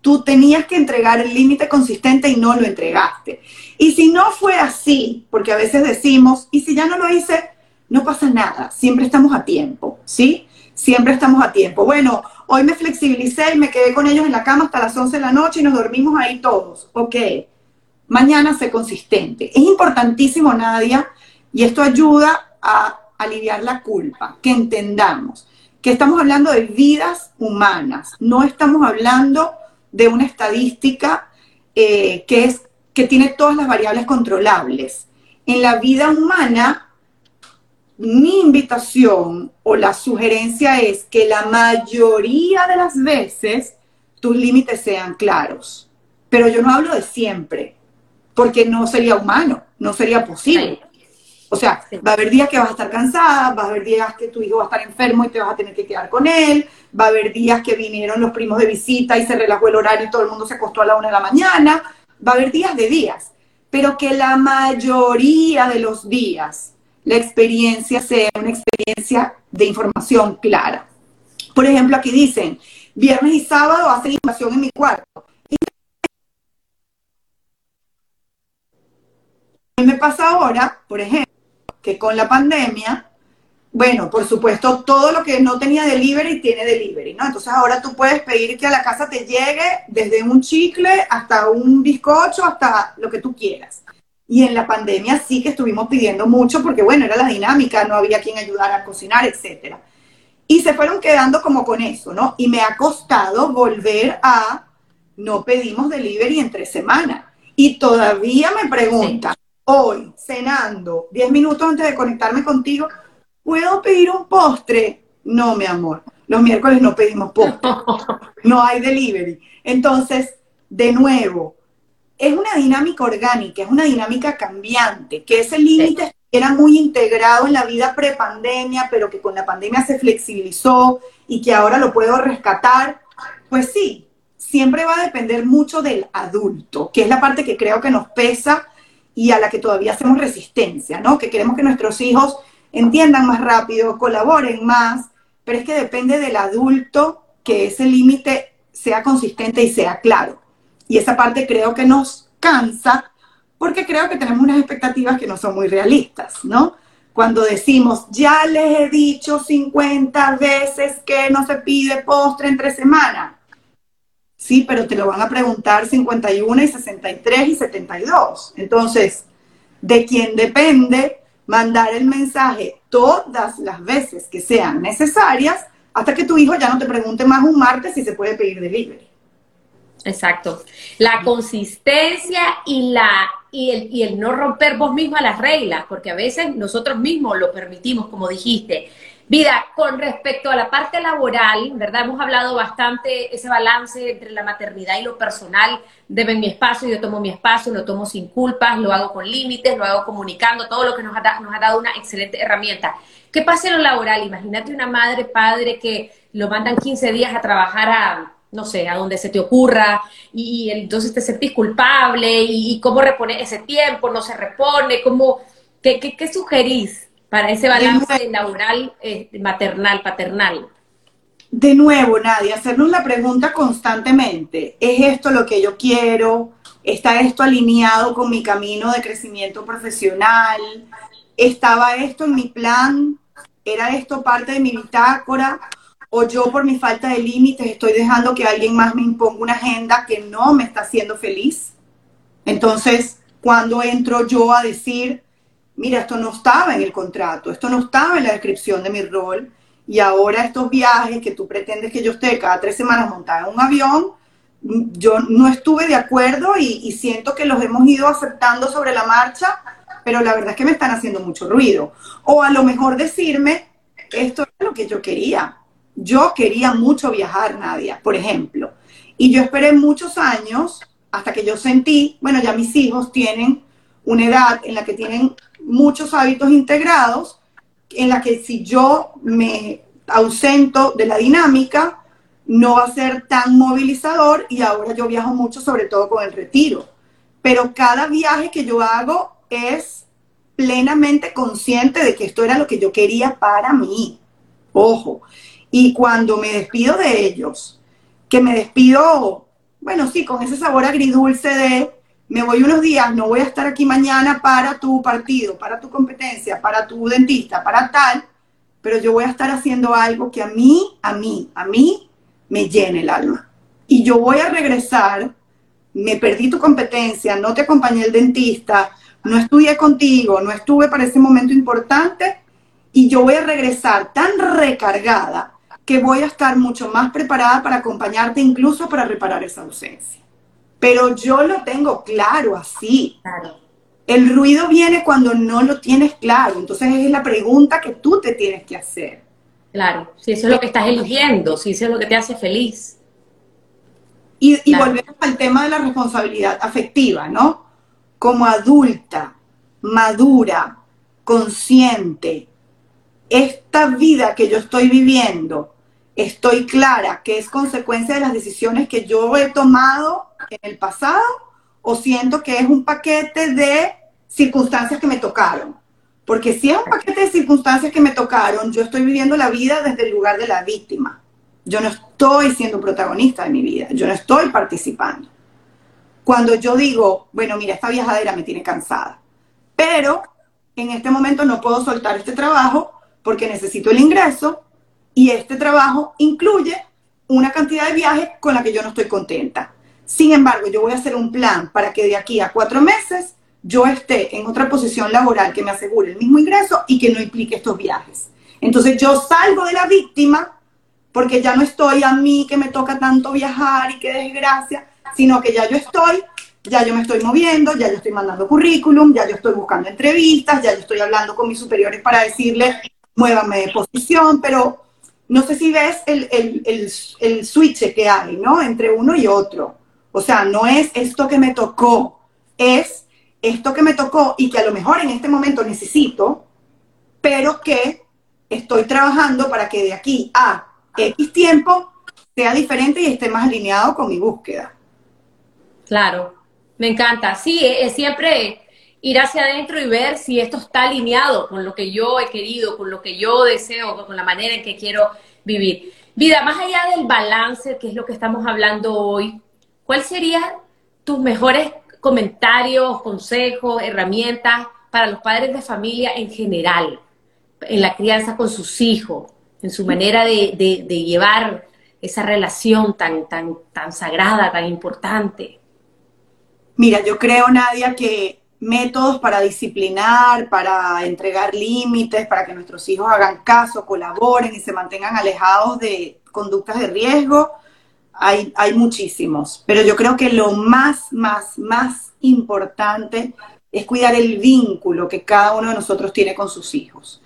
Tú tenías que entregar el límite consistente y no lo entregaste. Y si no fue así, porque a veces decimos, y si ya no lo hice, no pasa nada, siempre estamos a tiempo, ¿sí? Siempre estamos a tiempo. Bueno, hoy me flexibilicé y me quedé con ellos en la cama hasta las 11 de la noche y nos dormimos ahí todos. Ok, mañana sé consistente. Es importantísimo, Nadia, y esto ayuda a aliviar la culpa, que entendamos que estamos hablando de vidas humanas, no estamos hablando de una estadística eh, que, es, que tiene todas las variables controlables. En la vida humana, mi invitación o la sugerencia es que la mayoría de las veces tus límites sean claros. Pero yo no hablo de siempre, porque no sería humano, no sería posible. O sea, va a haber días que vas a estar cansada, va a haber días que tu hijo va a estar enfermo y te vas a tener que quedar con él, va a haber días que vinieron los primos de visita y se relajó el horario y todo el mundo se acostó a la una de la mañana, va a haber días de días, pero que la mayoría de los días la experiencia sea una experiencia de información clara. Por ejemplo, aquí dicen, viernes y sábado hacen invasión en mi cuarto. Y me pasa ahora, por ejemplo, que con la pandemia, bueno, por supuesto, todo lo que no tenía delivery tiene delivery, ¿no? Entonces ahora tú puedes pedir que a la casa te llegue desde un chicle hasta un bizcocho, hasta lo que tú quieras. Y en la pandemia sí que estuvimos pidiendo mucho porque, bueno, era la dinámica, no había quien ayudara a cocinar, etc. Y se fueron quedando como con eso, ¿no? Y me ha costado volver a no pedimos delivery en tres semanas. Y todavía me preguntan, hoy, cenando, 10 minutos antes de conectarme contigo, ¿puedo pedir un postre? No, mi amor, los miércoles no pedimos postre, no hay delivery. Entonces, de nuevo, es una dinámica orgánica, es una dinámica cambiante, que ese límite era muy integrado en la vida prepandemia, pero que con la pandemia se flexibilizó y que ahora lo puedo rescatar, pues sí, siempre va a depender mucho del adulto, que es la parte que creo que nos pesa y a la que todavía hacemos resistencia, ¿no? Que queremos que nuestros hijos entiendan más rápido, colaboren más, pero es que depende del adulto que ese límite sea consistente y sea claro. Y esa parte creo que nos cansa porque creo que tenemos unas expectativas que no son muy realistas, ¿no? Cuando decimos, ya les he dicho 50 veces que no se pide postre entre semanas, Sí, pero te lo van a preguntar 51 y 63 y 72. Entonces, de quién depende mandar el mensaje todas las veces que sean necesarias hasta que tu hijo ya no te pregunte más un martes si se puede pedir delivery.
Exacto. La consistencia y la y el, y el no romper vos misma las reglas, porque a veces nosotros mismos lo permitimos, como dijiste. Vida, con respecto a la parte laboral, ¿verdad? Hemos hablado bastante ese balance entre la maternidad y lo personal. Deben mi espacio, yo tomo mi espacio, lo tomo sin culpas, lo hago con límites, lo hago comunicando, todo lo que nos ha, nos ha dado una excelente herramienta. ¿Qué pasa en lo laboral? Imagínate una madre, padre que lo mandan 15 días a trabajar a, no sé, a donde se te ocurra, y, entonces te sentís culpable, y, cómo reponer ese tiempo, no se repone, cómo, qué, qué, qué sugerís? para ese balance laboral, eh, maternal, paternal?
De nuevo, Nadia, hacernos la pregunta constantemente, ¿es esto lo que yo quiero? ¿Está esto alineado con mi camino de crecimiento profesional? ¿Estaba esto en mi plan? ¿Era esto parte de mi bitácora? ¿O yo por mi falta de límites estoy dejando que alguien más me imponga una agenda que no me está haciendo feliz? Entonces, cuando entro yo a decir, mira, esto no estaba en el contrato, esto no estaba en la descripción de mi rol, y ahora estos viajes que tú pretendes que yo esté cada tres semanas montada en un avión, yo no estuve de acuerdo y, siento que los hemos ido aceptando sobre la marcha, pero la verdad es que me están haciendo mucho ruido. O a lo mejor decirme, esto es lo que yo quería. Yo quería mucho viajar, Nadia, por ejemplo. Y yo esperé muchos años hasta que yo sentí, bueno, ya mis hijos tienen una edad en la que tienen muchos hábitos integrados, en la que si yo me ausento de la dinámica, no va a ser tan movilizador y ahora yo viajo mucho, sobre todo con el retiro. Pero cada viaje que yo hago es plenamente consciente de que esto era lo que yo quería para mí. Ojo. Y cuando me despido de ellos, que me despido, bueno, sí, con ese sabor agridulce de me voy unos días, no voy a estar aquí mañana para tu partido, para tu competencia, para tu dentista, para tal, pero yo voy a estar haciendo algo que a mí, a mí, a mí me llene el alma. Y yo voy a regresar, me perdí tu competencia, no te acompañé el dentista, no estudié contigo, no estuve para ese momento importante, y yo voy a regresar tan recargada que voy a estar mucho más preparada para acompañarte, incluso para reparar esa ausencia pero yo lo tengo claro así. El ruido viene cuando no lo tienes claro, entonces es la pregunta que tú te tienes que hacer.
Claro, si eso es lo que estás eligiendo, si eso es lo que te hace feliz.
Y, y volvemos al tema de la responsabilidad afectiva, ¿no? Como adulta, madura, consciente, esta vida que yo estoy viviendo, estoy clara que es consecuencia de las decisiones que yo he tomado en el pasado o siento que es un paquete de circunstancias que me tocaron. Porque si es un paquete de circunstancias que me tocaron, yo estoy viviendo la vida desde el lugar de la víctima. Yo no estoy siendo protagonista de mi vida, yo no estoy participando. Cuando yo digo, bueno, mira, esta viajadera me tiene cansada, pero en este momento no puedo soltar este trabajo porque necesito el ingreso y este trabajo incluye una cantidad de viajes con la que yo no estoy contenta. Sin embargo, yo voy a hacer un plan para que de aquí a cuatro meses yo esté en otra posición laboral que me asegure el mismo ingreso y que no implique estos viajes. Entonces yo salgo de la víctima porque ya no estoy a mí que me toca tanto viajar y qué desgracia, sino que ya yo estoy, ya yo me estoy moviendo, ya yo estoy mandando currículum, ya yo estoy buscando entrevistas, ya yo estoy hablando con mis superiores para decirles, muévame de posición, pero no sé si ves el, el, el switch que hay, ¿no? Entre uno y otro. O sea, no es esto que me tocó, es esto que me tocó y que a lo mejor en este momento necesito, pero que estoy trabajando para que de aquí a X tiempo sea diferente y esté más alineado con mi búsqueda.
Claro, me encanta. Sí, es siempre ir hacia adentro y ver si esto está alineado con lo que yo he querido, con lo que yo deseo, con la manera en que quiero vivir. Vida, más allá del balance, que es lo que estamos hablando hoy, ¿Cuáles serían tus mejores comentarios, consejos, herramientas para los padres de familia en general, en la crianza con sus hijos, en su manera de, llevar esa relación tan, tan, tan sagrada, tan importante?
Mira, yo creo, Nadia, que métodos para disciplinar, para entregar límites, para que nuestros hijos hagan caso, colaboren y se mantengan alejados de conductas de riesgo, hay, muchísimos, pero yo creo que lo más, más, más importante es cuidar el vínculo que cada uno de nosotros tiene con sus hijos.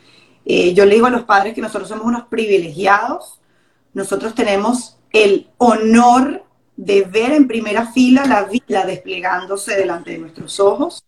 Eh, yo le digo a los padres que nosotros somos unos privilegiados, nosotros tenemos el honor de ver en primera fila la vida desplegándose delante de nuestros ojos,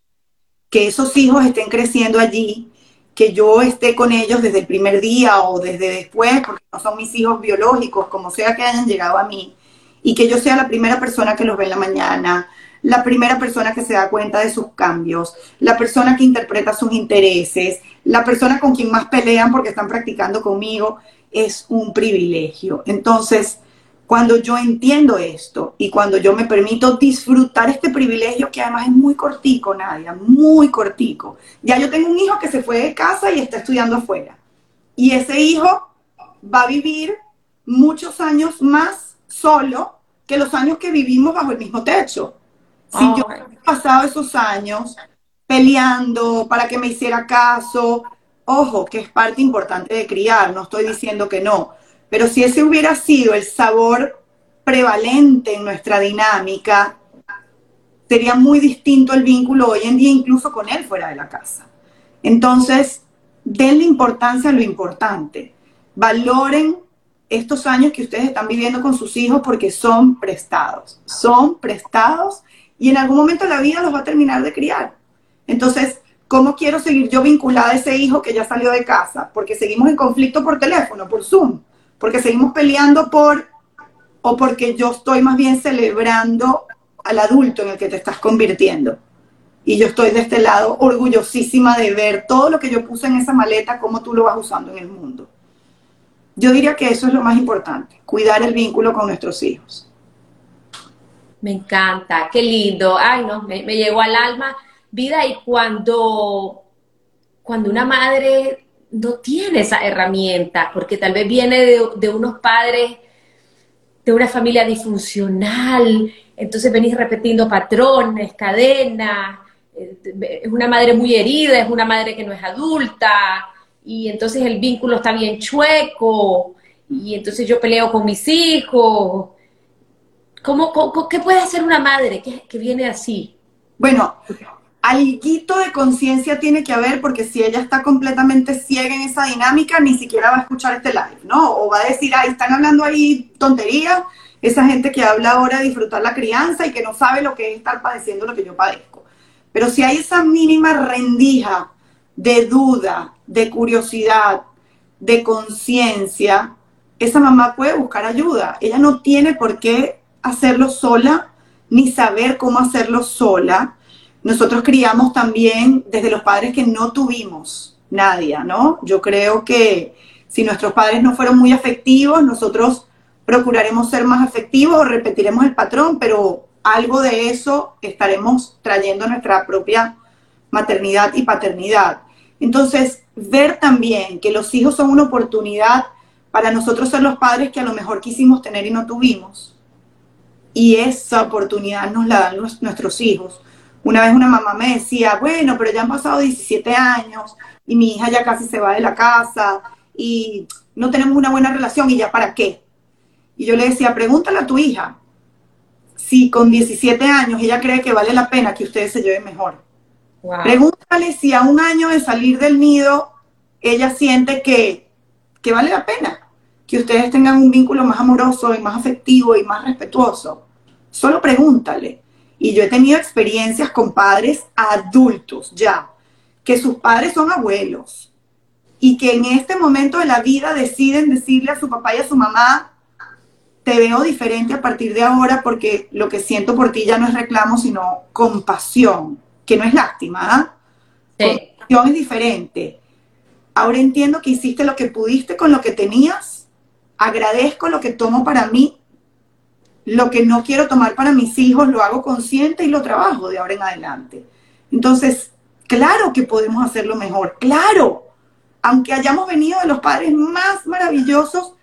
que esos hijos estén creciendo allí, que yo esté con ellos desde el primer día o desde después, porque no son mis hijos biológicos, como sea que hayan llegado a mí, y que yo sea la primera persona que los ve en la mañana, la primera persona que se da cuenta de sus cambios, la persona que interpreta sus intereses, la persona con quien más pelean porque están practicando conmigo, es un privilegio. Entonces, cuando yo entiendo esto y cuando yo me permito disfrutar este privilegio, que además es muy cortico, Nadia, muy cortico. Ya yo tengo un hijo que se fue de casa y está estudiando afuera. Y ese hijo va a vivir muchos años más solo que los años que vivimos bajo el mismo techo. Si yo he pasado esos años peleando para que me hiciera caso, ojo, que es parte importante de criar, no estoy diciendo que no, pero si ese hubiera sido el sabor prevalente en nuestra dinámica, sería muy distinto el vínculo hoy en día, incluso con él fuera de la casa. Entonces, denle importancia a lo importante. Valoren estos años que ustedes están viviendo con sus hijos porque son prestados. Son prestados y en algún momento la vida los va a terminar de criar. Entonces, ¿cómo quiero seguir yo vinculada a ese hijo que ya salió de casa? Porque seguimos en conflicto por teléfono, por Zoom porque seguimos peleando por, o porque yo estoy más bien celebrando al adulto en el que te estás convirtiendo. Y yo estoy de este lado orgullosísima de ver todo lo que yo puse en esa maleta, cómo tú lo vas usando en el mundo. Yo diría que eso es lo más importante, cuidar el vínculo con nuestros hijos.
Me encanta, qué lindo. Ay, no, me, llegó al alma. Vida, y cuando, cuando una madre no tiene esa herramienta, porque tal vez viene de, unos padres, de una familia disfuncional, entonces venís repitiendo patrones, cadenas, eh, es una madre muy herida, es una madre que no es adulta, y entonces el vínculo está bien chueco, y entonces yo peleo con mis hijos. ¿Cómo, qué puede hacer una madre que, que viene así?
Bueno, alguito de conciencia tiene que haber porque si ella está completamente ciega en esa dinámica, ni siquiera va a escuchar este live, ¿no? O va a decir, ay, están hablando ahí tonterías, esa gente que habla ahora de disfrutar la crianza y que no sabe lo que es estar padeciendo lo que yo padezco. Pero si hay esa mínima rendija de duda, de curiosidad, de conciencia, esa mamá puede buscar ayuda. Ella no tiene por qué hacerlo sola, ni saber cómo hacerlo sola nosotros criamos también desde los padres que no tuvimos nadie, ¿no? Yo creo que si nuestros padres no fueron muy afectivos, nosotros procuraremos ser más afectivos o repetiremos el patrón, pero algo de eso estaremos trayendo nuestra propia maternidad y paternidad. Entonces, ver también que los hijos son una oportunidad para nosotros ser los padres que a lo mejor quisimos tener y no tuvimos. Y esa oportunidad nos la dan nuestros hijos. Una vez una mamá me decía, bueno, pero ya han pasado 17 años y mi hija ya casi se va de la casa y no tenemos una buena relación y ya para qué. Y yo le decía, pregúntale a tu hija si con 17 años ella cree que vale la pena que ustedes se lleven mejor. Pregúntale si a un año de salir del nido ella siente que, que vale la pena que ustedes tengan un vínculo más amoroso y más afectivo y más respetuoso. Solo pregúntale. Y yo he tenido experiencias con padres adultos ya, que sus padres son abuelos y que en este momento de la vida deciden decirle a su papá y a su mamá, te veo diferente a partir de ahora porque lo que siento por ti ya no es reclamo, sino compasión, que no es lástima. ¿ah? Compasión es diferente. Ahora entiendo que hiciste lo que pudiste con lo que tenías. Agradezco lo que tomo para mí lo que no quiero tomar para mis hijos lo hago consciente y lo trabajo de ahora en adelante. Entonces, claro que podemos hacerlo mejor, claro. Aunque hayamos venido de los padres más maravillosos,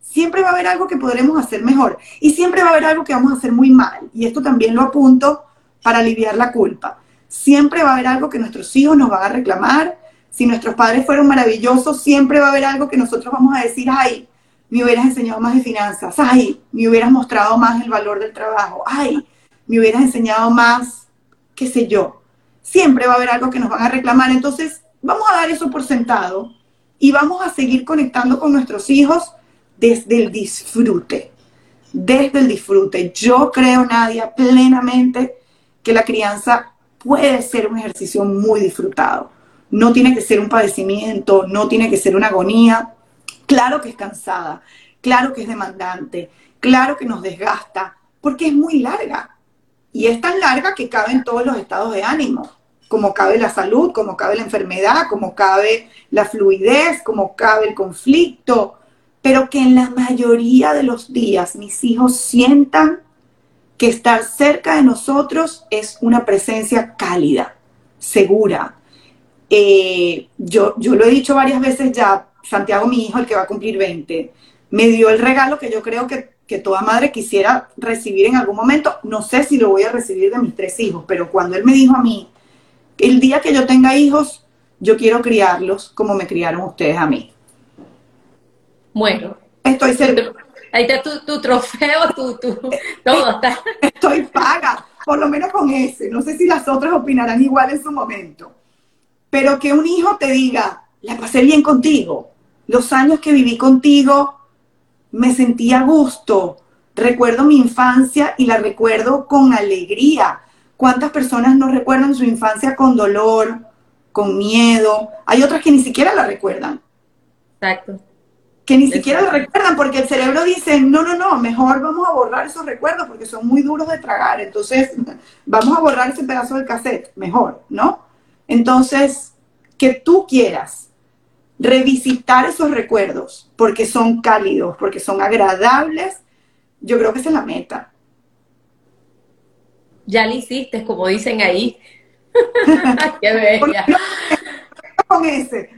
siempre va a haber algo que podremos hacer mejor y siempre va a haber algo que vamos a hacer muy mal. Y esto también lo apunto para aliviar la culpa. Siempre va a haber algo que nuestros hijos nos van a reclamar. Si nuestros padres fueron maravillosos, siempre va a haber algo que nosotros vamos a decir, ay, me hubieras enseñado más de finanzas, ay, me hubieras mostrado más el valor del trabajo, ay, me hubieras enseñado más, qué sé yo. Siempre va a haber algo que nos van a reclamar, entonces vamos a dar eso por sentado y vamos a seguir conectando con nuestros hijos desde el disfrute, desde el disfrute. Yo creo, Nadia, plenamente que la crianza puede ser un ejercicio muy disfrutado. No tiene que ser un padecimiento, no tiene que ser una agonía. Claro que es cansada, claro que es demandante, claro que nos desgasta, porque es muy larga. Y es tan larga que cabe en todos los estados de ánimo, como cabe la salud, como cabe la enfermedad, como cabe la fluidez, como cabe el conflicto, pero que en la mayoría de los días mis hijos sientan que estar cerca de nosotros es una presencia cálida, segura. Eh, yo, yo lo he dicho varias veces ya, Santiago, mi hijo, el que va a cumplir 20, me dio el regalo que yo creo que, que toda madre quisiera recibir en algún momento. No sé si lo voy a recibir de mis tres hijos, pero cuando él me dijo a mí, el día que yo tenga hijos, yo quiero criarlos como me criaron ustedes a mí.
Bueno.
Estoy seguro.
Ahí está tu, trofeo, tu, tu, todo está.
Estoy paga, por lo menos con ese. No sé si las otras opinarán igual en su momento. Pero que un hijo te diga, la pasé bien contigo. Los años que viví contigo, me sentí a gusto. Recuerdo mi infancia y la recuerdo con alegría. ¿Cuántas personas no recuerdan su infancia con dolor, con miedo? Hay otras que ni siquiera la recuerdan.
Exacto
que ni siquiera lo recuerdan porque el cerebro dice, no, no, no, mejor vamos a borrar esos recuerdos porque son muy duros de tragar, entonces vamos a borrar ese pedazo del cassette, mejor, ¿no? Entonces, que tú quieras revisitar esos recuerdos porque son cálidos, porque son agradables, yo creo que esa es la meta.
Ya lo hiciste, como dicen ahí. Qué bella.
Con ese.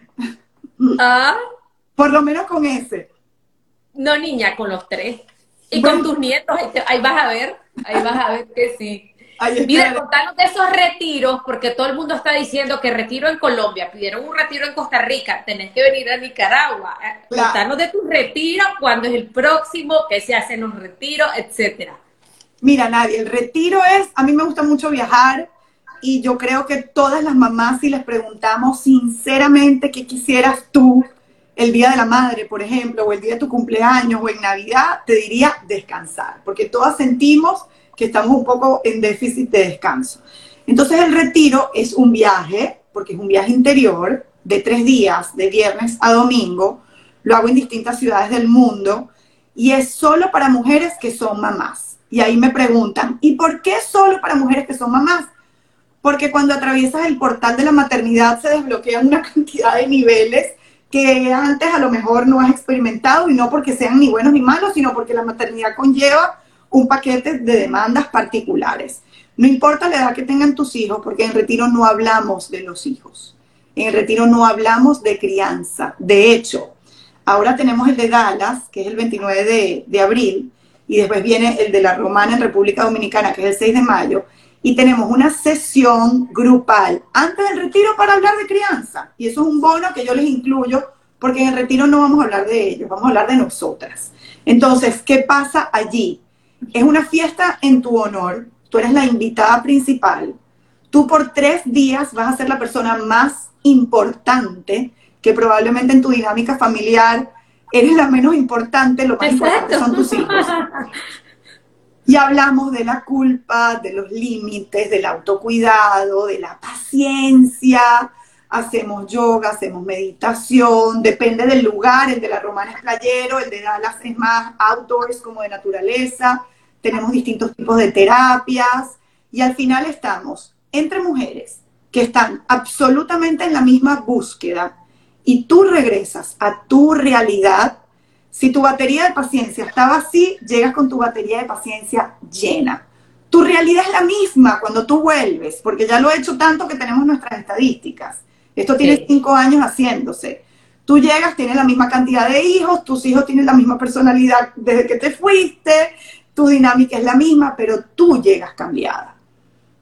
Ah. Por lo menos con ese.
No, niña, con los tres. Y con tus nietos, ahí vas a ver, ahí vas a ver que sí. Mira, contanos de esos retiros, porque todo el mundo está diciendo que retiro en Colombia, pidieron un retiro en Costa Rica, tenés que venir a Nicaragua. Eh, contanos de tus retiros, cuándo es el próximo, qué se hacen los retiros, etcétera.
Mira, Nadie, el retiro es, a mí me gusta mucho viajar y yo creo que todas las mamás, si les preguntamos sinceramente qué quisieras tú el Día de la Madre, por ejemplo, o el día de tu cumpleaños, o en Navidad, te diría descansar, porque todas sentimos que estamos un poco en déficit de descanso. Entonces el retiro es un viaje, porque es un viaje interior, de tres días, de viernes a domingo, lo hago en distintas ciudades del mundo, y es solo para mujeres que son mamás. Y ahí me preguntan, ¿y por qué solo para mujeres que son mamás? Porque cuando atraviesas el portal de la maternidad se desbloquean una cantidad de niveles que antes a lo mejor no has experimentado y no porque sean ni buenos ni malos, sino porque la maternidad conlleva un paquete de demandas particulares. No importa la edad que tengan tus hijos, porque en retiro no hablamos de los hijos. En el retiro no hablamos de crianza. De hecho, ahora tenemos el de Dallas, que es el 29 de, de abril, y después viene el de la Romana en República Dominicana, que es el 6 de mayo, y tenemos una sesión grupal antes del retiro para hablar de crianza. Y eso es un bono que yo les incluyo porque en el retiro no vamos a hablar de ellos, vamos a hablar de nosotras. Entonces, ¿qué pasa allí? Es una fiesta en tu honor, tú eres la invitada principal, tú por tres días vas a ser la persona más importante que probablemente en tu dinámica familiar eres la menos importante, lo más importante son tus hijos. Y hablamos de la culpa, de los límites, del autocuidado, de la paciencia. Hacemos yoga, hacemos meditación, depende del lugar. El de la Romana es playero, el de Dallas es más outdoors, como de naturaleza. Tenemos distintos tipos de terapias. Y al final estamos entre mujeres que están absolutamente en la misma búsqueda y tú regresas a tu realidad si tu batería de paciencia estaba así, llegas con tu batería de paciencia llena. Tu realidad es la misma cuando tú vuelves, porque ya lo he hecho tanto que tenemos nuestras estadísticas. Esto tiene cinco años haciéndose. Tú llegas, tienes la misma cantidad de hijos, tus hijos tienen la misma personalidad desde que te fuiste, tu dinámica es la misma, pero tú llegas cambiada.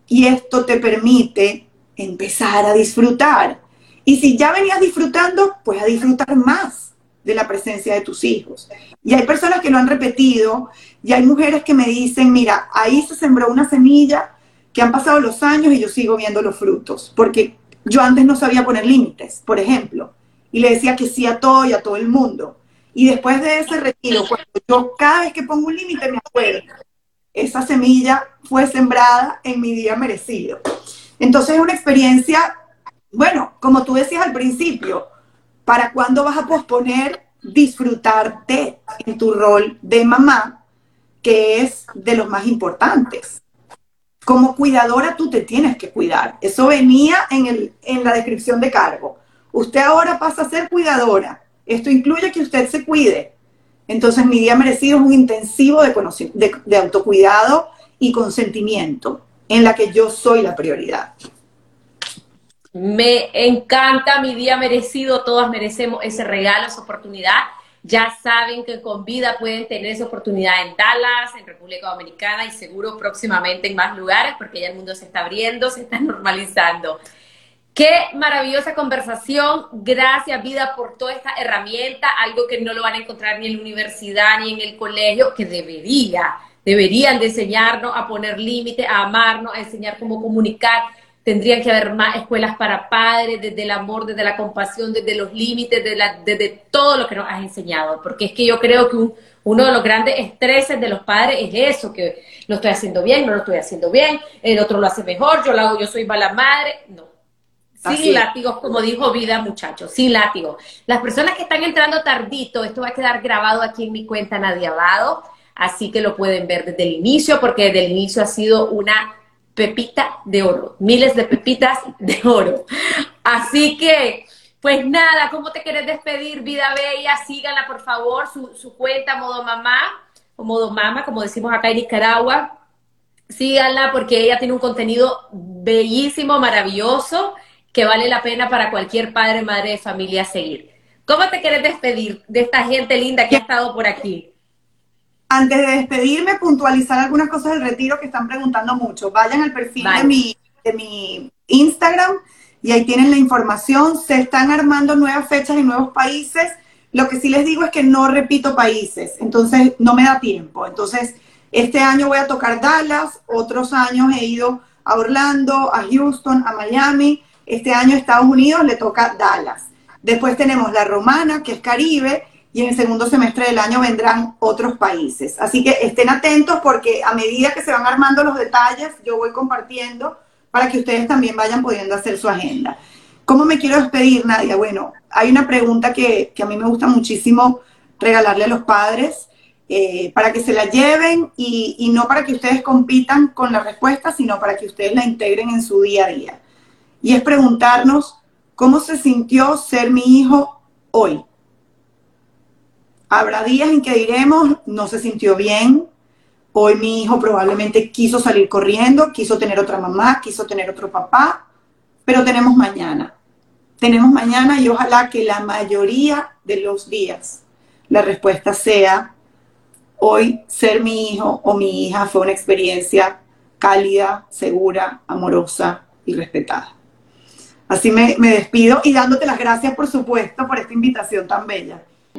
Y esto te permite empezar a disfrutar. Y si ya venías disfrutando, pues a disfrutar más de la presencia de tus hijos. Y hay personas que lo han repetido y hay mujeres que me dicen, mira, ahí se sembró una semilla que han pasado los años y yo sigo viendo los frutos, porque yo antes no sabía poner límites, por ejemplo. y le decía que sí a todo y a todo el mundo. Y después de ese retiro, cuando yo cada vez que pongo un límite me acuerdo, esa semilla fue sembrada en mi día merecido. Entonces es una experiencia, bueno, como tú decías al principio, ¿para cuándo vas a posponer disfrutarte en tu rol de mamá, que es de los más importantes? Como cuidadora tú te tienes que cuidar. Eso venía en, el, en la descripción de cargo. Usted ahora pasa a ser cuidadora. Esto incluye que usted se cuide. Entonces mi día merecido es un intensivo de, de, de autocuidado y consentimiento en la que yo soy la prioridad.
Me encanta mi día merecido, todas merecemos ese regalo, esa oportunidad. Ya saben que con vida pueden tener esa oportunidad en Dallas, en República Dominicana y seguro próximamente en más lugares porque ya el mundo se está abriendo, se está normalizando. Qué maravillosa conversación. Gracias, vida, por toda esta herramienta, algo que no lo van a encontrar ni en la universidad ni en el colegio, que debería deberían de enseñarnos a poner límites, a amarnos, a enseñar cómo comunicar. Tendrían que haber más escuelas para padres, desde el amor, desde la compasión, desde los límites, desde, todo lo que nos has enseñado. Porque es que yo creo que uno de los grandes estreses de los padres es eso, que lo estoy haciendo bien, no lo estoy haciendo bien, el otro lo hace mejor, yo lo hago, yo soy mala madre. No, sin látigos, como dijo Vida, muchachos, sin látigos. Las personas que están entrando tardito, esto va a quedar grabado aquí en mi cuenta Nadia Abado así que lo pueden ver desde el inicio, porque desde el inicio ha sido una pepita de oro, miles de pepitas de oro. Así que, pues nada, ¿cómo te quieres despedir, vida bella? Síganla, por favor, su, cuenta Modo Mamá, o Modo Mama, como decimos acá en Nicaragua. Síganla porque ella tiene un contenido bellísimo, maravilloso, que vale la pena para cualquier padre, madre de familia seguir. ¿Cómo te quieres despedir de esta gente linda que ha estado por aquí?
Antes de despedirme, puntualizar algunas cosas del retiro que están preguntando mucho. Vayan al perfil de, mi, de mi Instagram y ahí tienen la información. Se están armando nuevas fechas en nuevos países. Lo que sí les digo es que no repito países, entonces no me da tiempo. Entonces, este año voy a tocar Dallas, otros años he ido a Orlando, a Houston, a Miami. Este año Estados Unidos le toca Dallas. Después tenemos la Romana, que es Caribe, y en el segundo semestre del año vendrán otros países. Así que estén atentos porque a medida que se van armando los detalles, yo voy compartiendo para que ustedes también vayan pudiendo hacer su agenda. ¿Cómo me quiero despedir, Nadia? Bueno, hay una pregunta que, a mí me gusta muchísimo regalarle a los padres eh, para que se la lleven y, y no para que ustedes compitan con la respuesta, sino para que ustedes la integren en su día a día. Y es preguntarnos cómo se sintió ser mi hijo hoy Habrá días en que diremos, no se sintió bien, hoy mi hijo probablemente quiso salir corriendo, quiso tener otra mamá, quiso tener otro papá, pero tenemos mañana. Tenemos mañana y ojalá que la mayoría de los días la respuesta sea, hoy ser mi hijo o mi hija fue una experiencia cálida, segura, amorosa y respetada. Así me, me despido y dándote las gracias, por supuesto, por esta invitación tan bella.